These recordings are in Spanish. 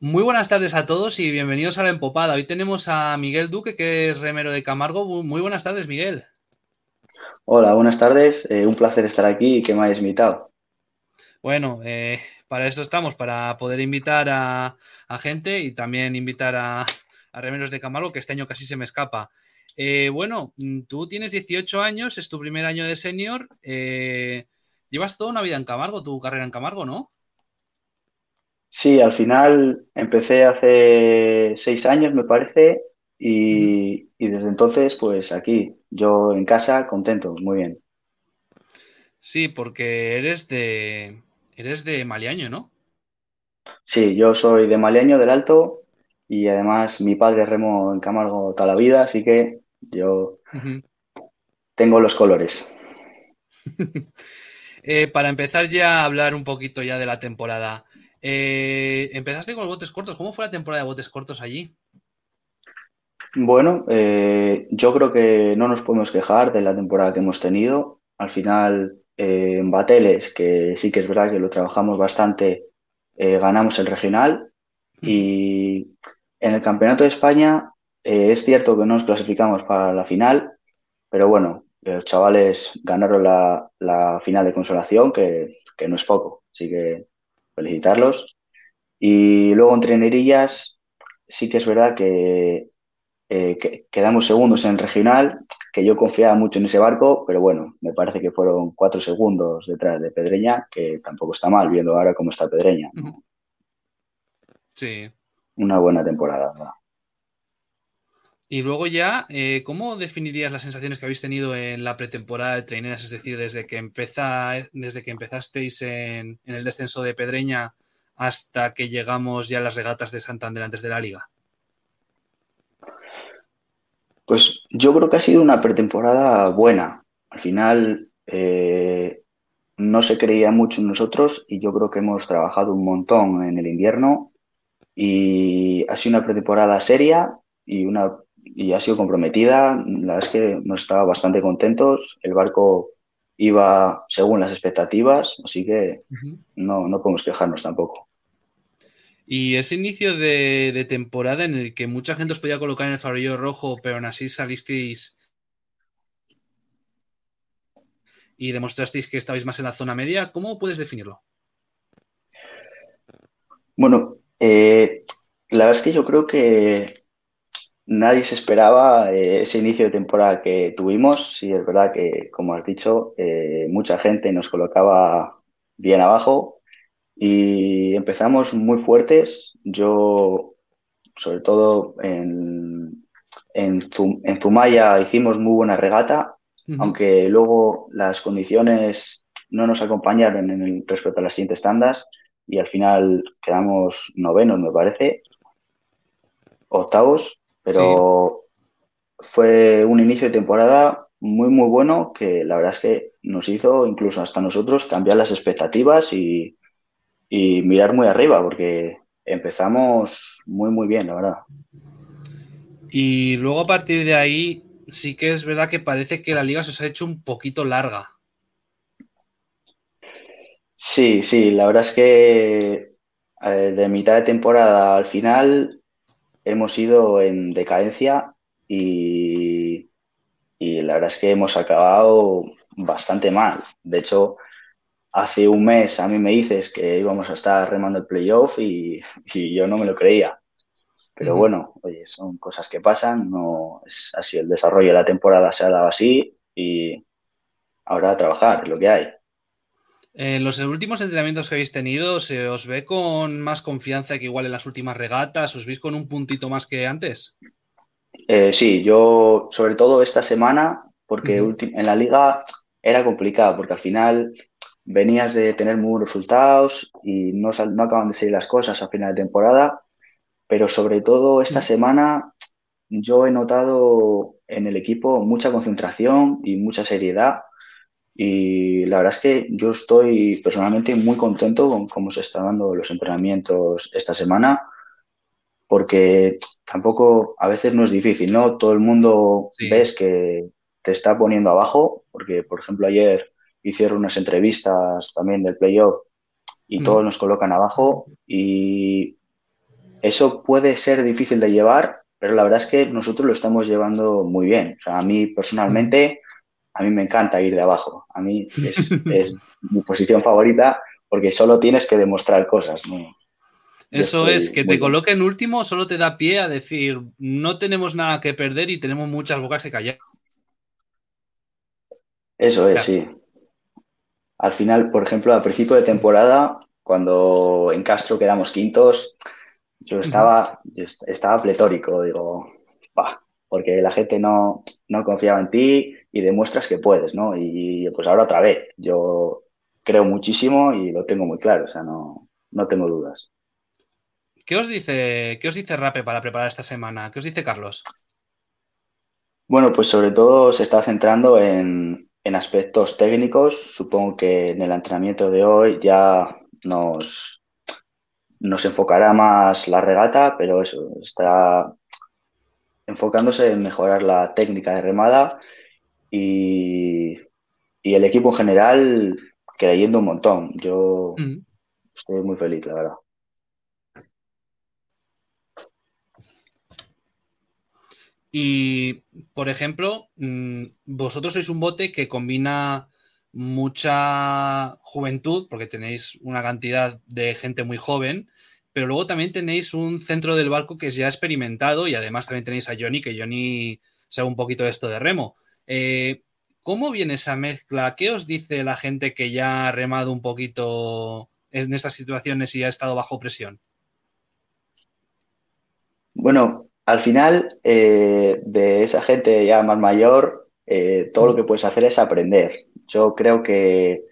Muy buenas tardes a todos y bienvenidos a la Empopada. Hoy tenemos a Miguel Duque, que es remero de Camargo. Muy buenas tardes, Miguel. Hola, buenas tardes. Eh, un placer estar aquí y que me hayas invitado. Bueno, eh, para esto estamos, para poder invitar a, gente y también invitar a, remeros de Camargo, que este año casi se me escapa. Eh, bueno, tú tienes 18 años, es tu primer año de senior. llevas toda una vida en Camargo, tu carrera en Camargo, ¿no? Sí, al final empecé hace seis años, me parece, y, desde entonces, pues aquí, yo en casa, contento, muy bien. Sí, porque eres de, eres de Maliaño, ¿no? Sí, yo soy de Maliaño, del Alto, y además mi padre remo en Camargo toda la vida, así que yo tengo los colores. Eh, para empezar ya a hablar un poquito ya de la temporada, eh, empezaste con los botes cortos. ¿Cómo fue la temporada de botes cortos allí? Bueno, eh, yo creo que no nos podemos quejar de la temporada que hemos tenido. Al final, en Bateles, que sí que es verdad que lo trabajamos bastante, ganamos el regional. Y en el Campeonato de España es cierto que no nos clasificamos para la final, pero bueno, los chavales ganaron la, final de consolación, que, que no es poco. Así que felicitarlos. Y luego en Trenerillas sí que es verdad que, eh, quedamos segundos en regional, que yo confiaba mucho en ese barco, pero bueno, me parece que fueron cuatro segundos detrás de Pedreña, que tampoco está mal viendo ahora cómo está Pedreña. Sí. Una buena temporada. Y luego ya, eh, ¿cómo definirías las sensaciones que habéis tenido en la pretemporada de traineras? Es decir, desde que, empezá, desde que empezasteis en, el descenso de Pedreña hasta que llegamos ya a las regatas de Santander antes de la liga. Pues yo creo que ha sido una pretemporada buena. Al final eh, no se creía mucho en nosotros y yo creo que hemos trabajado un montón en el invierno y ha sido una pretemporada seria y una y ha sido comprometida. La verdad es que nos estaba bastante contentos. El barco iba según las expectativas, así que no, no podemos quejarnos tampoco. Y ese inicio de, temporada en el que mucha gente os podía colocar en el farolillo rojo, pero aún así salisteis y demostrasteis que estabais más en la zona media, ¿cómo puedes definirlo? Bueno, eh, la verdad es que yo creo que Nadie se esperaba eh, ese inicio de temporada que tuvimos. Sí, es verdad que, como has dicho, eh, mucha gente nos colocaba bien abajo y empezamos muy fuertes. Yo, sobre todo en, en, Zumaya, hicimos muy buena regata, aunque luego las condiciones no nos acompañaron en el respecto a las siguientes tandas y al final quedamos novenos, me parece, octavos pero fue un inicio de temporada muy, muy bueno que la verdad es que nos hizo incluso hasta nosotros cambiar las expectativas y, mirar muy arriba, porque empezamos muy, muy bien, la verdad. Y luego a partir de ahí, sí que es verdad que parece que la liga se os ha hecho un poquito larga. Sí, sí, la verdad es que eh, de mitad de temporada al final hemos ido en decadencia y, la verdad es que hemos acabado bastante mal. De hecho, hace un mes a mí me dices que íbamos a estar remando el playoff y, yo no me lo creía. Pero bueno, oye, son cosas que pasan, no es así el desarrollo de la temporada se ha dado así y ahora a trabajar, es lo que hay. En los últimos entrenamientos que habéis tenido, ¿se os ve con más confianza que igual en las últimas regatas? ¿Os veis con un puntito más que antes? Eh, sí, yo sobre todo esta semana, porque en la liga era complicado, porque al final venías de tener muy buenos resultados y no, no acaban de salir las cosas a final de temporada, pero sobre todo esta semana yo he notado en el equipo mucha concentración y mucha seriedad y la verdad es que yo estoy personalmente muy contento con cómo se están dando los entrenamientos esta semana, porque tampoco a veces no es difícil, ¿no? Todo el mundo ves que, te está poniendo abajo, porque por ejemplo ayer hicieron unas entrevistas también del playoff y Mm. todos nos colocan abajo y eso puede ser difícil de llevar, pero la verdad es que nosotros lo estamos llevando muy bien. O sea, a mí personalmente, a mí me encanta ir de abajo. A mí es, es mi posición favorita porque solo tienes que demostrar cosas. Eso estoy es, que te coloquen último solo te da pie a decir, no tenemos nada que perder y tenemos muchas bocas que callar. Eso es, Claro. sí. Al final, por ejemplo, al principio de temporada, cuando en Castro quedamos quintos, yo estaba, yo est- estaba pletórico, digo, "Bah", porque la gente no, no confiaba en ti y demuestras que puedes, ¿no? Y pues ahora otra vez, yo creo muchísimo y lo tengo muy claro, o sea, no, no tengo dudas. ¿Qué os dice, qué os dice Rape para preparar esta semana? ¿Qué os dice Carlos? Bueno, pues sobre todo se está centrando en, en aspectos técnicos. Supongo que en el entrenamiento de hoy ya nos, nos enfocará más la regata, pero eso, está enfocándose en mejorar la técnica de remada y, y el equipo en general creyendo un montón. Yo Mm. estoy muy feliz, la verdad. Y, por ejemplo, mm, vosotros sois un bote que combina mucha juventud, porque tenéis una cantidad de gente muy joven, pero luego también tenéis un centro del barco que es ya experimentado y además también tenéis a Johnny, que Johnny sabe un poquito de esto de remo. Eh, ¿Cómo viene esa mezcla? ¿Qué os dice la gente que ya ha remado un poquito en estas situaciones y ha estado bajo presión? Bueno, al final, eh, de esa gente ya más mayor, eh, todo lo que puedes hacer es aprender. Yo creo que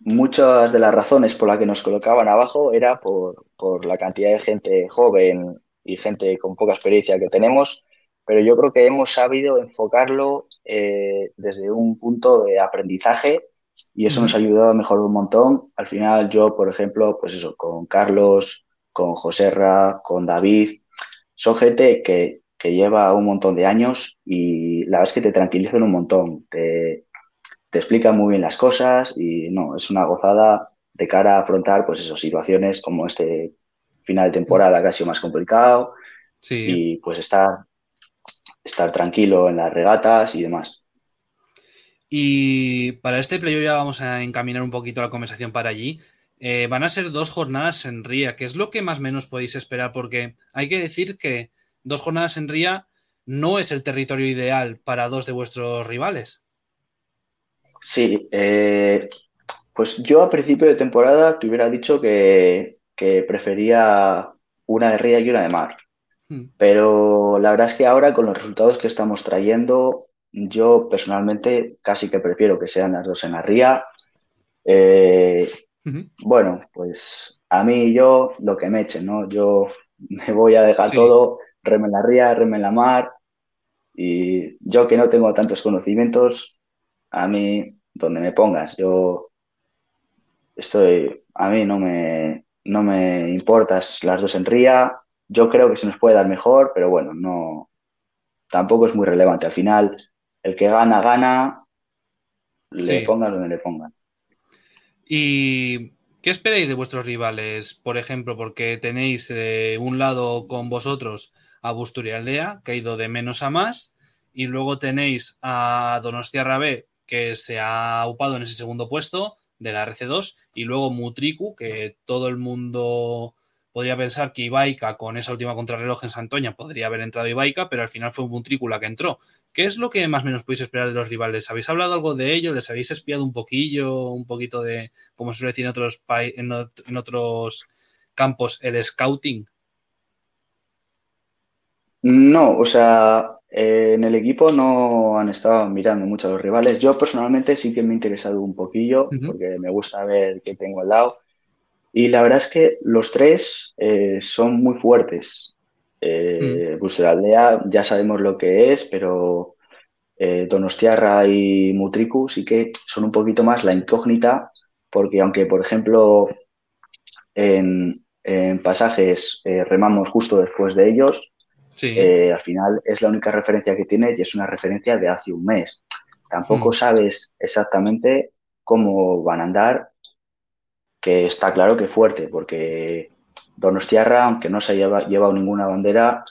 muchas de las razones por las que nos colocaban abajo era por, por la cantidad de gente joven y gente con poca experiencia que tenemos, pero yo creo que hemos sabido enfocarlo eh, desde un punto de aprendizaje y eso nos ha ayudado a mejorar un montón. Al final, yo, por ejemplo, pues eso, con Carlos, con Joserra, con David, son gente que, que lleva un montón de años y la verdad es que te tranquilizan un montón, te, te explican muy bien las cosas y no, es una gozada de cara a afrontar pues eso, situaciones como este final de temporada que ha sido más complicado Sí. y pues estar, estar tranquilo en las regatas y demás. Y para este playo ya vamos a encaminar un poquito la conversación para allí. Eh, van a ser dos jornadas en Ría, que es lo que más o menos podéis esperar, porque hay que decir que dos jornadas en Ría no es el territorio ideal para dos de vuestros rivales. Sí, eh, pues yo a principio de temporada te hubiera dicho que, que prefería una de ría y una de mar. Hmm. Pero la verdad es que ahora con los resultados que estamos trayendo, yo personalmente casi que prefiero que sean las dos en la ría. Eh, bueno, pues a mí y yo lo que me echen, ¿no? Yo me voy a dejar Sí. todo, reme en la ría, reme en la mar. Y yo que no tengo tantos conocimientos, a mí donde me pongas, yo estoy, a mí no me, no me importas las dos en ría. Yo creo que se nos puede dar mejor, pero bueno, no, tampoco es muy relevante. Al final, el que gana, gana, le Sí. pongas donde le pongas. ¿Y qué esperáis de vuestros rivales? Por ejemplo, porque tenéis de un lado con vosotros a Busturialdea, que ha ido de menos a más, y luego tenéis a Donostia B, que se ha upado en ese segundo puesto de la RC2, y luego Mutriku, que todo el mundo podría pensar que Ibaica con esa última contrarreloj en Santoña podría haber entrado Ibaica, pero al final fue Mutriku la que entró. ¿Qué es lo que más o menos podéis esperar de los rivales? ¿Habéis hablado algo de ello? ¿Les habéis espiado un poquillo, un poquito de, como se suele decir en otros, en, en otros campos, el scouting? No, o sea, eh, en el equipo no han estado mirando mucho a los rivales. Yo personalmente sí que me he interesado un poquillo porque me gusta ver qué tengo al lado. Y la verdad es que los tres eh, son muy fuertes. Eh, Busturialdea ya sabemos lo que es, pero eh, Donostiarra y Mutriku sí que son un poquito más la incógnita, porque aunque, por ejemplo, en, en pasajes eh, remamos justo después de ellos, Sí, al final es la única referencia que tiene y es una referencia de hace un mes. tampoco Hmm. sabes exactamente cómo van a andar, que está claro que fuerte, porque Donostiarra, aunque no se ha lleva- llevado ninguna bandera,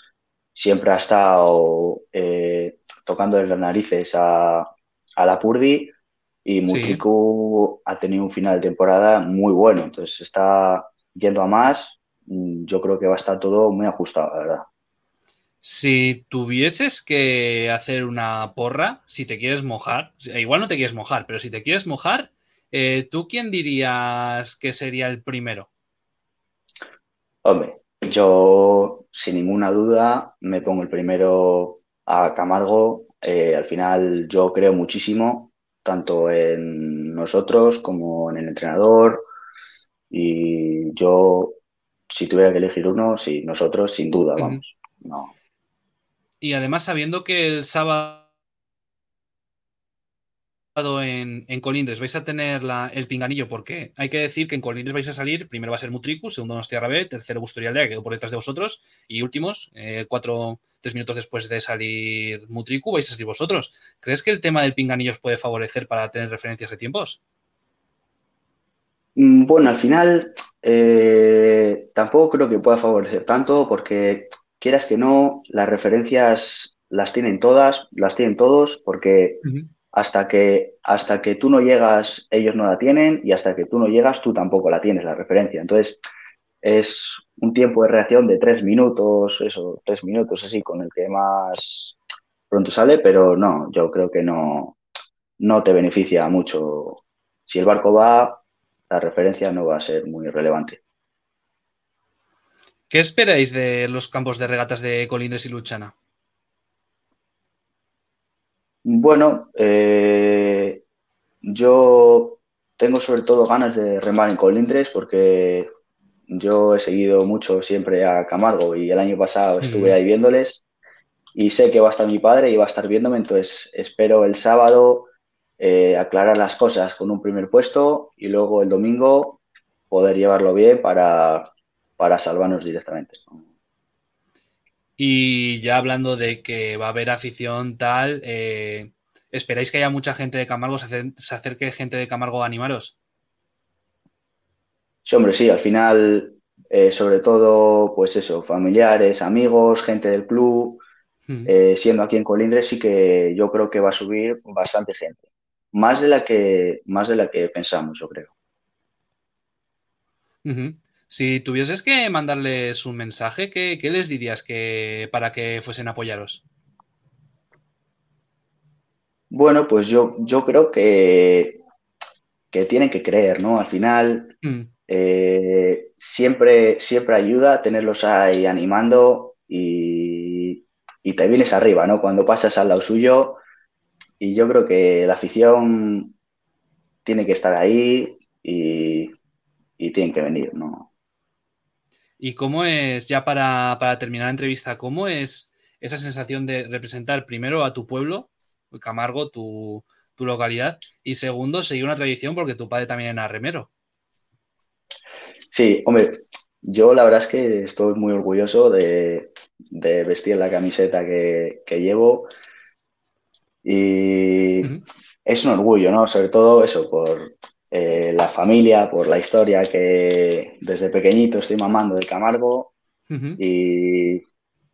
siempre ha estado eh, tocando las narices a, a la Purdi y Sí. Mutriku ha tenido un final de temporada muy bueno, entonces está yendo a más, mm, yo creo que va a estar todo muy ajustado, la verdad. Si tuvieses que hacer una porra, si te quieres mojar, igual no te quieres mojar, pero si te quieres mojar, eh, ¿tú quién dirías que sería el primero? Hombre, yo sin ninguna duda me pongo el primero a Camargo. Eh, al final yo creo muchísimo, tanto en nosotros como en el entrenador. Y yo, si tuviera que elegir uno, sí, nosotros sin duda, Uh -huh. vamos. No. Y además sabiendo que el sábado en, en, Colindres vais a tener la, el pinganillo, porque hay que decir que en Colindres vais a salir, primero va a ser Mutricu, segundo Nostierra B, tercero Busturialdea, que quedó por detrás de vosotros, y últimos, eh, cuatro, tres minutos después de salir Mutricu, vais a salir vosotros. ¿Crees que el tema del pinganillo os puede favorecer para tener referencias de tiempos? Mm, bueno, al final eh, tampoco creo que pueda favorecer tanto, porque quieras que no, las referencias las tienen todas, las tienen todos, porque uh -huh hasta que, hasta que tú no llegas, ellos no la tienen, y hasta que tú no llegas, tú tampoco la tienes, la referencia. Entonces, es un tiempo de reacción de tres minutos, eso, tres minutos así, con el que más pronto sale, pero no, yo creo que no, no te beneficia mucho. Si el barco va, la referencia no va a ser muy relevante. ¿Qué esperáis de los campos de regatas de Colindres y Luchana? Bueno, eh, yo tengo sobre todo ganas de remar en Colindres porque yo he seguido mucho siempre a Camargo y el año pasado estuve ahí viéndoles y sé que va a estar mi padre y va a estar viéndome, entonces espero el sábado eh, aclarar las cosas con un primer puesto y luego el domingo poder llevarlo bien para, para salvarnos directamente. Y ya hablando de que va a haber afición tal, eh, ¿esperáis que haya mucha gente de Camargo, se, se acerque gente de Camargo a animaros? Sí, hombre, sí, al final, eh, sobre todo, pues eso, familiares, amigos, gente del club, Hmm. eh, siendo aquí en Colindres, sí que yo creo que va a subir bastante gente. Más de la que, más de la que pensamos, yo creo. Uh -huh. Si tuvieses que mandarles un mensaje, ¿qué, qué les dirías que, para que fuesen a apoyaros? Bueno, pues yo, yo creo que, que tienen que creer, ¿no? Al final, Mm. eh, siempre, siempre ayuda tenerlos ahí animando y, y, te vienes arriba, ¿no? Cuando pasas al lado suyo. Y yo creo que la afición tiene que estar ahí y, y tienen que venir, ¿no? ¿Y cómo es, ya para, para, terminar la entrevista, cómo es esa sensación de representar primero a tu pueblo, Camargo, tu, tu localidad, y segundo, seguir una tradición porque tu padre también era remero? Sí, hombre, yo la verdad es que estoy muy orgulloso de, de vestir la camiseta que, que llevo y uh -huh. es un orgullo, ¿no? Sobre todo eso, por eh, la familia, por la historia que desde pequeñito estoy mamando de Camargo uh -huh. y,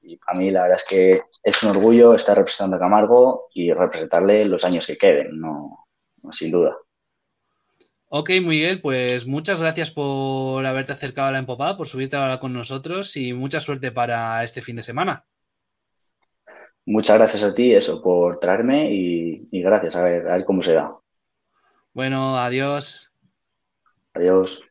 y a mí la verdad es que es un orgullo estar representando a Camargo y representarle los años que queden, no, no sin duda. Ok, Miguel, pues muchas gracias por haberte acercado a la empopada, por subirte ahora con nosotros y mucha suerte para este fin de semana. Muchas gracias a ti, eso, por traerme y, y gracias, a ver, a ver cómo se da. Bueno, adiós. Adiós.